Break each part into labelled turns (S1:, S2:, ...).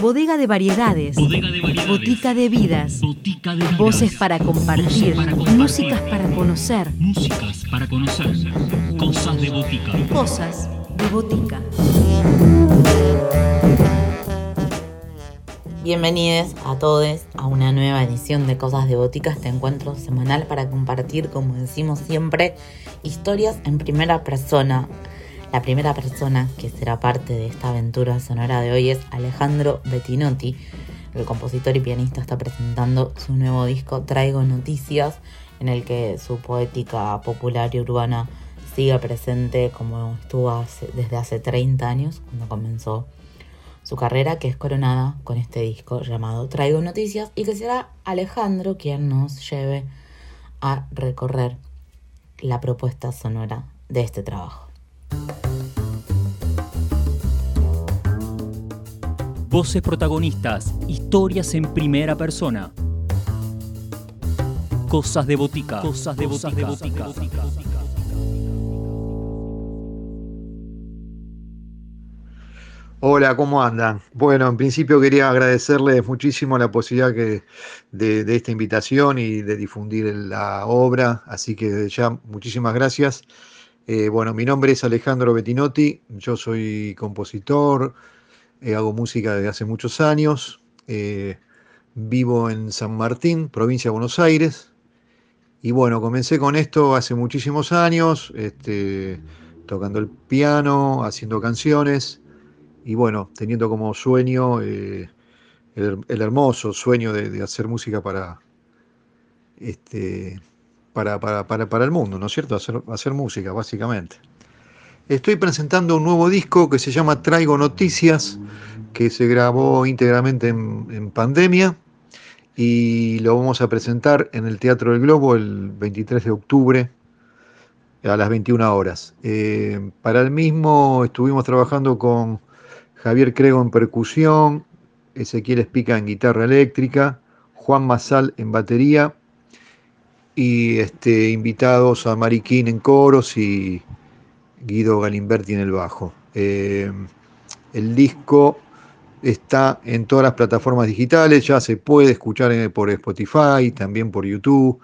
S1: Bodega de variedades.
S2: Bodega de variedades.
S1: Botica de vidas.
S2: Botica de vidas.
S1: Voces para compartir.
S2: Voces para compartir.
S1: Músicas para conocer.
S2: Músicas para conocer. Cosas de botica.
S1: Cosas de botica.
S3: Bienvenidos a todos a una nueva edición de Cosas de Botica, este encuentro semanal para compartir, como decimos siempre, historias en primera persona. La primera persona que será parte de esta aventura sonora de hoy es Alejandro Bettinotti. El compositor y pianista está presentando su nuevo disco Traigo Noticias, en el que su poética popular y urbana sigue presente como estuvo desde hace 30 años, cuando comenzó su carrera, que es coronada con este disco llamado Traigo Noticias, y que será Alejandro quien nos lleve a recorrer la propuesta sonora de este trabajo.
S2: Voces protagonistas. Historias en primera persona. Cosas de botica. Cosas de botica.
S4: Hola, ¿cómo andan? Bueno, en principio quería agradecerles muchísimo la posibilidad que, de, de esta invitación y de difundir la obra, así que desde ya muchísimas gracias. Eh, bueno, mi nombre es Alejandro Bettinotti, yo soy compositor, eh, hago música desde hace muchos años, eh, vivo en San Martín, provincia de Buenos Aires, y bueno, comencé con esto hace muchísimos años, este, tocando el piano, haciendo canciones y bueno, teniendo como sueño el, el hermoso sueño de, de hacer música para, este, para, para, para, para el mundo, ¿no es cierto? Hacer, música, básicamente. Estoy presentando un nuevo disco que se llama Traigo Noticias, que se grabó íntegramente en, en pandemia y lo vamos a presentar en el Teatro del Globo el 23 de octubre a las 21 horas. Eh, para el mismo estuvimos trabajando con Javier Crego en percusión, Ezequiel Espica en guitarra eléctrica, Juan Mazal en batería y este, invitados a Mariquín en coros y Guido Galimberti en el bajo. Eh, el disco está en todas las plataformas digitales, ya se puede escuchar por Spotify, también por YouTube.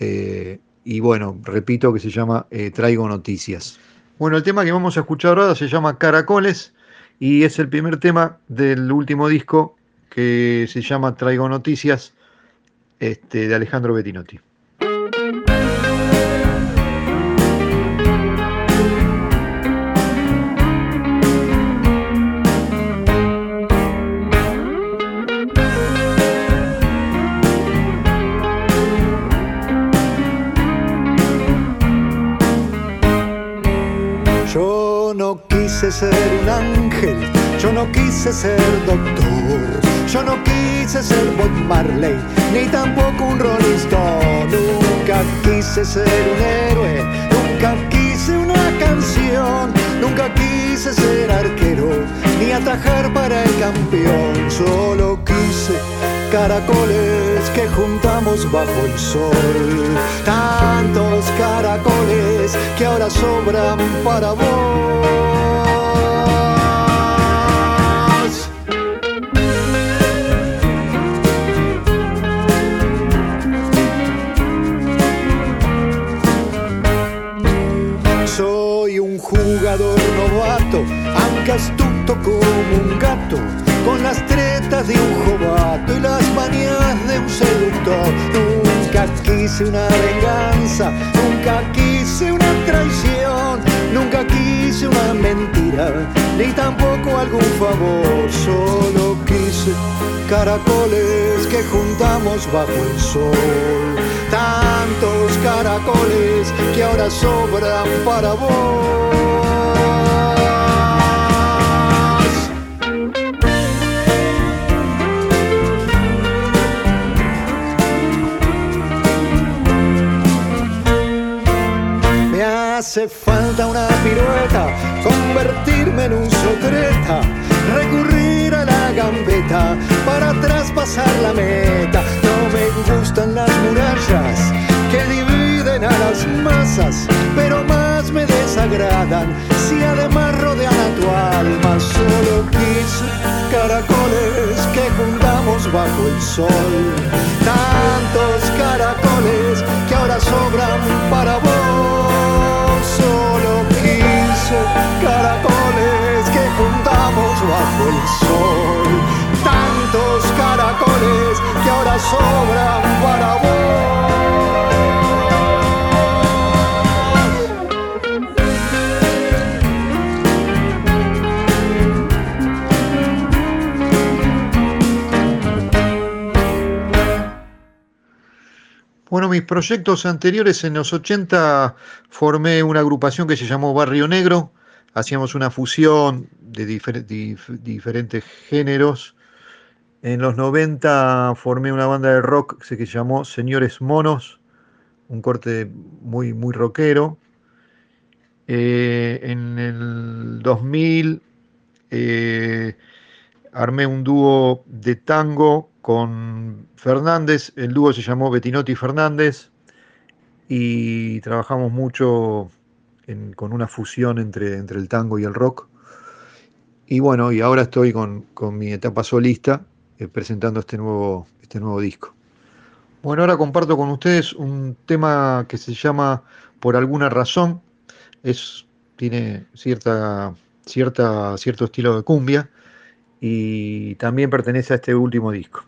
S4: eh, y bueno, repito que se llama eh, Traigo Noticias. Bueno, el tema que vamos a escuchar ahora se llama Caracoles y es el primer tema del último disco que se llama Traigo Noticias este, de Alejandro Bettinotti.
S5: Quise ser un ángel, yo no quise ser doctor, yo no quise ser Bob Marley, ni tampoco un Rolling Stone. Nunca quise ser un héroe, nunca quise una canción, nunca quise ser arquero, ni atajar para el campeón. Solo quise caracoles juntamos bajo el sol. Tantos caracoles que ahora sobran para vos. Soy un jugador novato, aunque astuto como un gato, con las tretas de un jovato y las manías de un seductor. Nunca quise una venganza, nunca quise una traición, nunca quise una mentira, ni tampoco algún favor. Solo quise caracoles que juntamos bajo el sol. Tantos caracoles que ahora sobran para vos. Hace falta una pirueta, convertirme en un sotreta, recurrir a la gambeta para traspasar la meta. No me gustan las murallas que dividen a las masas, pero más me desagradan si además rodean a tu alma. Solo quise caracoles bajo el sol. Tantos caracoles que ahora sobran para vos. Caracoles que juntamos bajo el sol. Tantos caracoles que ahora sobran para vos.
S4: Bueno, mis proyectos anteriores en los 80 formé una agrupación que se llamó Barrio Negro. Hacíamos una fusión de difer dif diferentes géneros. En los 90 formé una banda de rock que se llamó Señores Monos, un corte muy, muy rockero. Eh, en el 2000 eh, armé un dúo de tango con Fernández, el dúo se llamó Betinotti Fernández y trabajamos mucho con una fusión entre, entre, el tango y el rock. Y bueno, y ahora estoy con, con mi etapa solista eh, presentando este nuevo, este nuevo disco. Bueno, ahora comparto con ustedes un tema que se llama Por alguna razón. Es, tiene cierta, cierta, cierto estilo de cumbia y también pertenece a este último disco.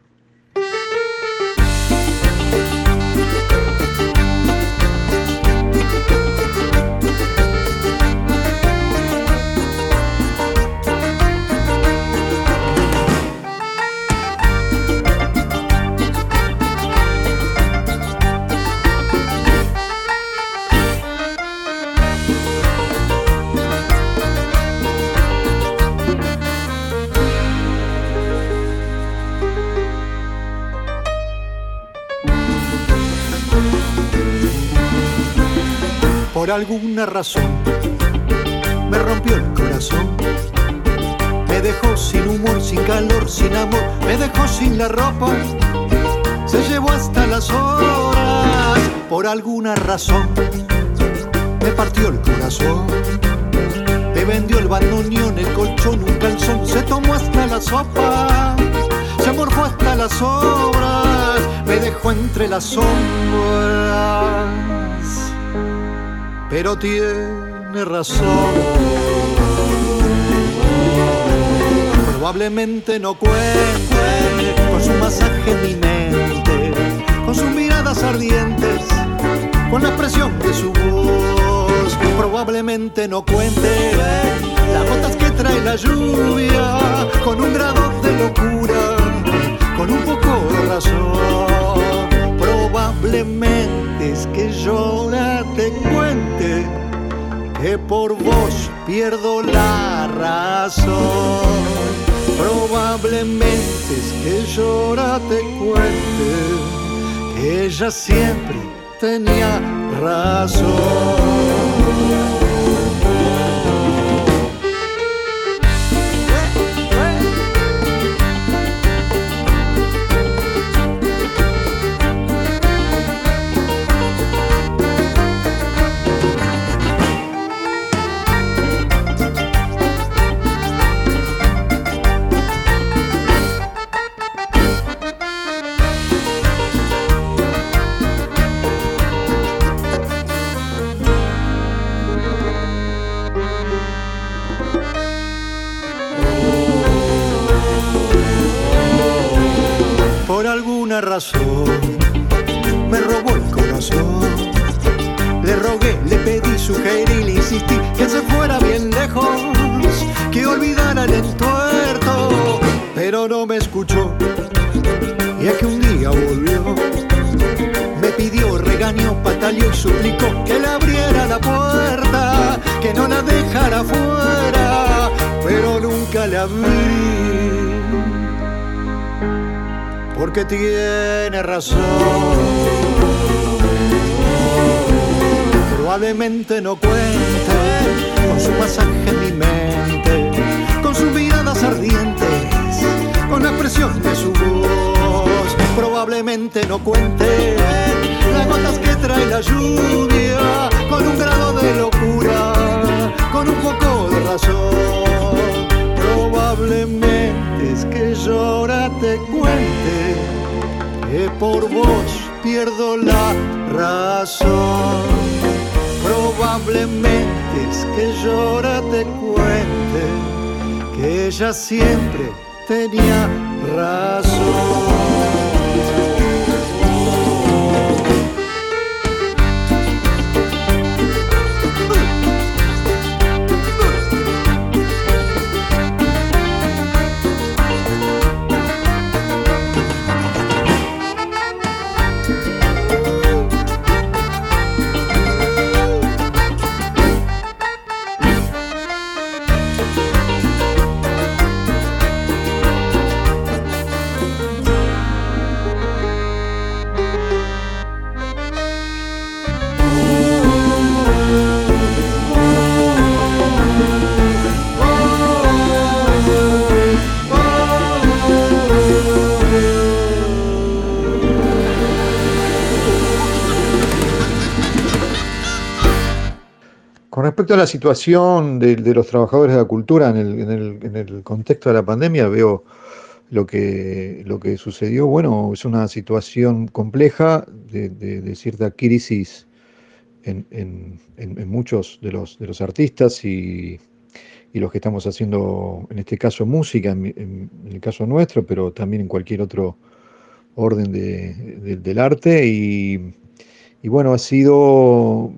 S5: Por alguna razón me rompió el corazón. Me dejó sin humor, sin calor, sin amor, me dejó sin la ropa. Se llevó hasta las horas por alguna razón. Me partió el corazón. Me vendió el bandoneón, el colchón, un calzón. Se tomó hasta la sopa. Se morfó hasta las obras. Me dejó entre las sombras pero tiene razón. Probablemente no cuente con su masaje mente, con sus miradas ardientes, con la expresión de su voz. Probablemente no cuente las gotas que trae la lluvia, con un grado de locura, con un poco de razón. Probablemente es que llora te cuente que por vos pierdo la razón. Probablemente es que llora te cuente que ella siempre tenía razón. Razón. Me robó el corazón. Le rogué, le pedí, sugerí, le insistí que se fuera bien lejos, que olvidara el entuerto, pero no me escuchó. Y es que un día volvió, me pidió, regañó, pataleó y suplicó que le abriera la puerta, que no la dejara fuera, pero nunca le abrí porque tiene razón. Probablemente no cuente con su pasaje en mi mente, con sus miradas ardientes, con la expresión de su voz. Probablemente no cuente pierdo la razón. Probablemente es que llora te cuente que ella siempre tenía razón.
S4: Respecto a la situación de, los trabajadores de la cultura en el, contexto de la pandemia, veo lo que, lo que sucedió. Bueno, es una situación compleja de, cierta crisis en, muchos de los, de los artistas y, los que estamos haciendo, en este caso, música, en, el caso nuestro, pero también en cualquier otro orden del arte. Y bueno, ha sido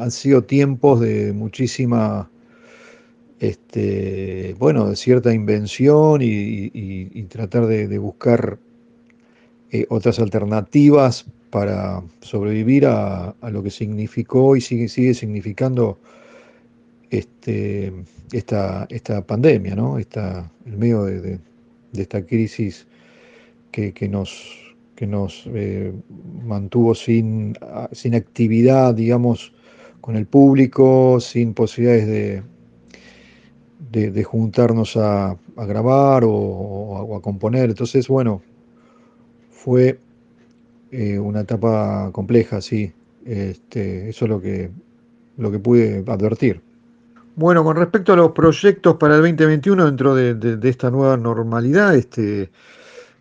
S4: han sido tiempos de muchísima, este, bueno, de cierta invención y, tratar de, buscar eh, otras alternativas para sobrevivir a, lo que significó y sigue, significando este, esta, esta pandemia, ¿no? Esta, el medio de, esta crisis que, nos, que nos eh, mantuvo sin, sin actividad, digamos, con el público, sin posibilidades de, de, juntarnos a, grabar o, a, componer. Entonces, bueno, fue eh, una etapa compleja, sí. Este, eso es lo que, lo que pude advertir. Bueno, con respecto a los proyectos para el 2021 dentro de, esta nueva normalidad, este,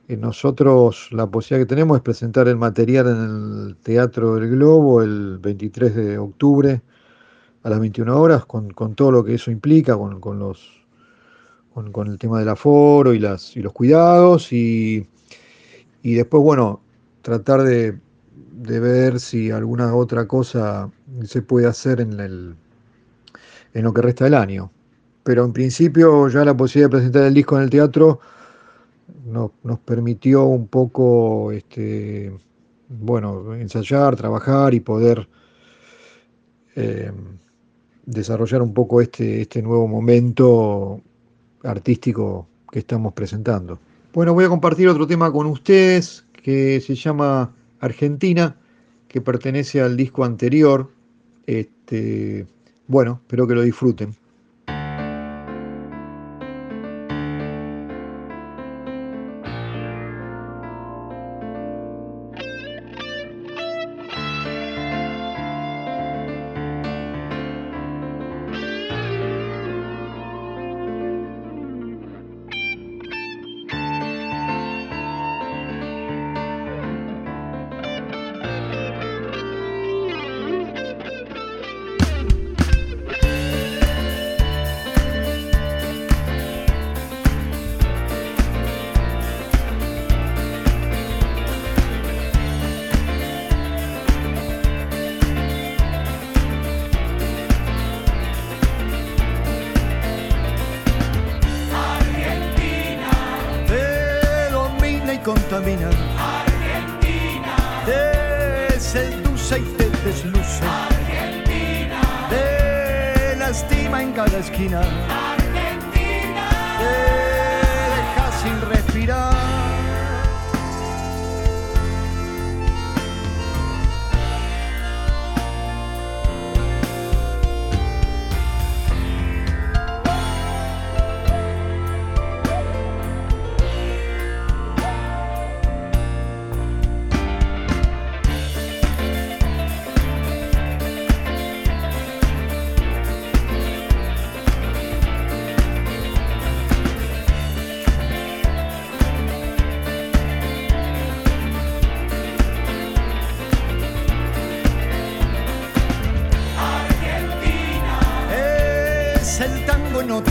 S4: nosotros la posibilidad que tenemos es presentar el material en el Teatro del Globo el 23 de octubre a las 21 horas, con, todo lo que eso implica, con, los, con, el tema del aforo y, las, y los cuidados, y, después, bueno, tratar de, ver si alguna otra cosa se puede hacer en, el, en lo que resta del año. Pero en principio ya la posibilidad de presentar el disco en el teatro nos permitió un poco, este, bueno, ensayar, trabajar y poder eh, desarrollar un poco este, este nuevo momento artístico que estamos presentando. Bueno, voy a compartir otro tema con ustedes que se llama Argentina, que pertenece al disco anterior. Este, bueno, espero que lo disfruten.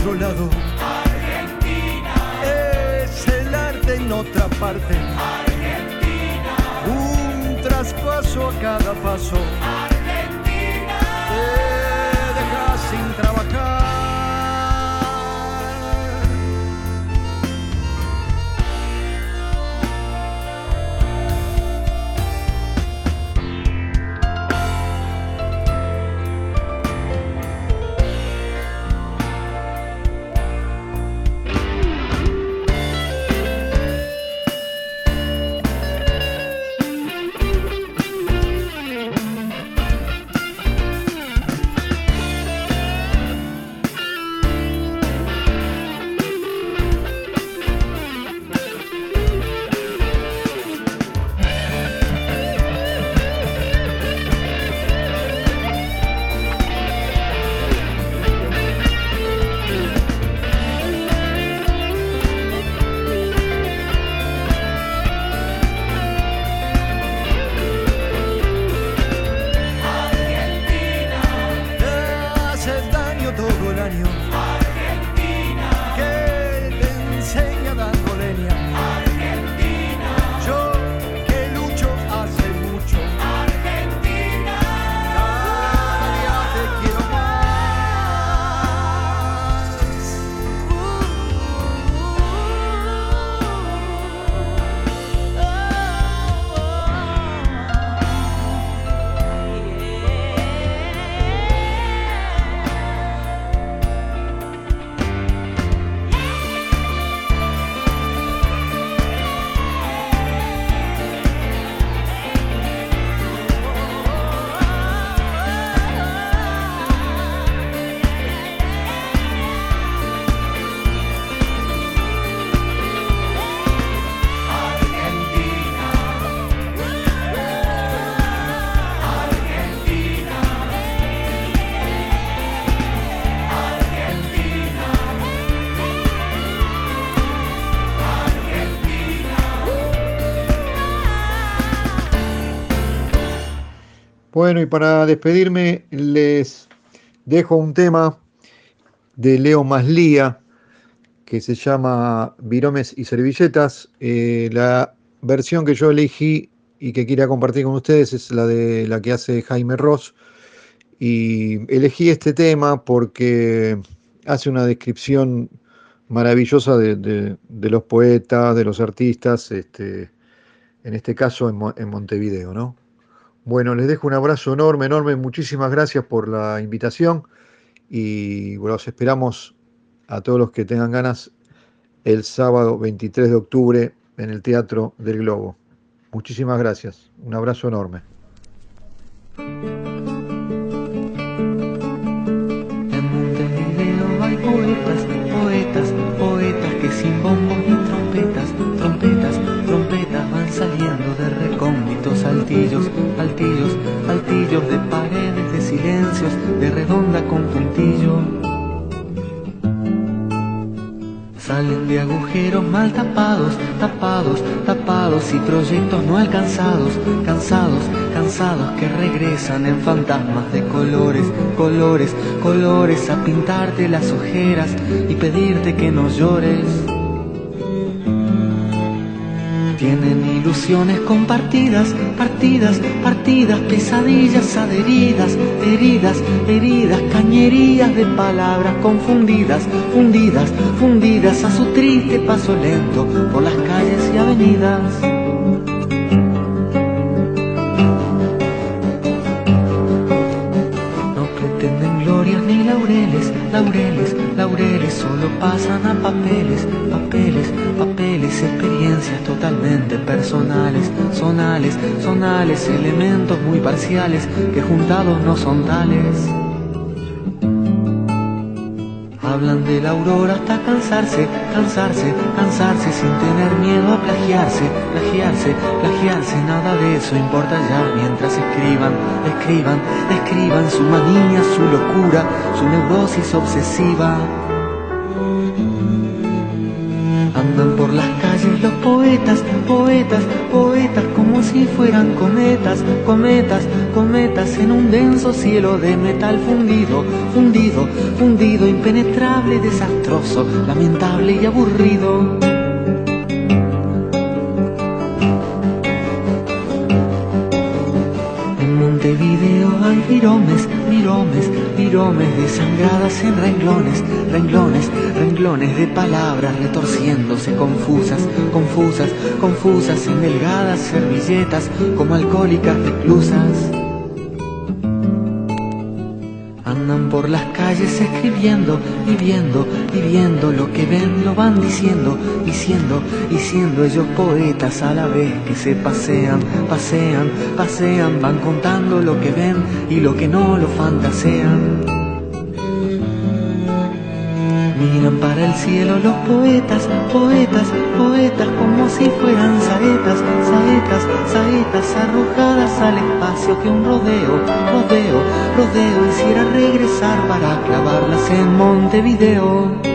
S5: Otro lado. Argentina. Es el arte en otra parte. Argentina. Un traspaso a cada paso.
S4: Bueno, y para despedirme les dejo un tema de Leo Maslía que se llama Viromes y Servilletas. Eh, la versión que yo elegí y que quería compartir con ustedes es la de la que hace Jaime Ross. Y elegí este tema porque hace una descripción maravillosa de, los poetas, de los artistas, este, en este caso en, en Montevideo, ¿no? Bueno, les dejo un abrazo enorme, enorme. Muchísimas gracias por la invitación y bueno, los esperamos a todos los que tengan ganas el sábado 23 de octubre en el Teatro del Globo. Muchísimas gracias. Un abrazo enorme.
S6: En hay poetas, poetas, poetas que sin altillos, altillos, altillos de paredes, de silencios, de redonda con puntillo. Salen de agujeros mal tapados, tapados, tapados y proyectos no alcanzados, cansados, cansados que regresan en fantasmas de colores, colores, colores a pintarte las ojeras y pedirte que no llores. Tienen ilusiones compartidas, partidas, partidas, pesadillas adheridas, heridas, heridas, cañerías de palabras confundidas, fundidas, fundidas a su triste paso lento por las calles y avenidas. Solo pasan a papeles, papeles, papeles, experiencias totalmente personales, sonales, sonales, elementos muy parciales que juntados no son tales. Hablan de la aurora hasta cansarse, cansarse, cansarse sin tener miedo a plagiarse, plagiarse, plagiarse, nada de eso importa ya mientras escriban, escriban, escriban su manía, su locura, su neurosis obsesiva. Andan por las calles los poetas, poetas, poetas como si fueran cometas, cometas, cometas en un denso cielo de metal fundido, fundido, fundido, impenetrable, desastroso, lamentable y aburrido. Viromes, viromes, viromes desangradas en renglones, renglones, renglones de palabras retorciéndose confusas, confusas, confusas en delgadas servilletas como alcohólicas reclusas. Por las calles escribiendo y viendo y viendo lo que ven, lo van diciendo, diciendo, diciendo ellos poetas a la vez que se pasean, pasean, pasean, van contando lo que ven y lo que no lo fantasean. Miran para el cielo los poetas, poetas, poetas como si fueran saetas, saetas, saetas arrojadas al espacio que un rodeo, rodeo, rodeo hiciera regresar para clavarlas en Montevideo.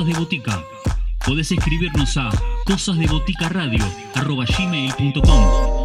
S2: Cosas de Botica. Podés escribirnos a cosasdeboticaradio.gmail.com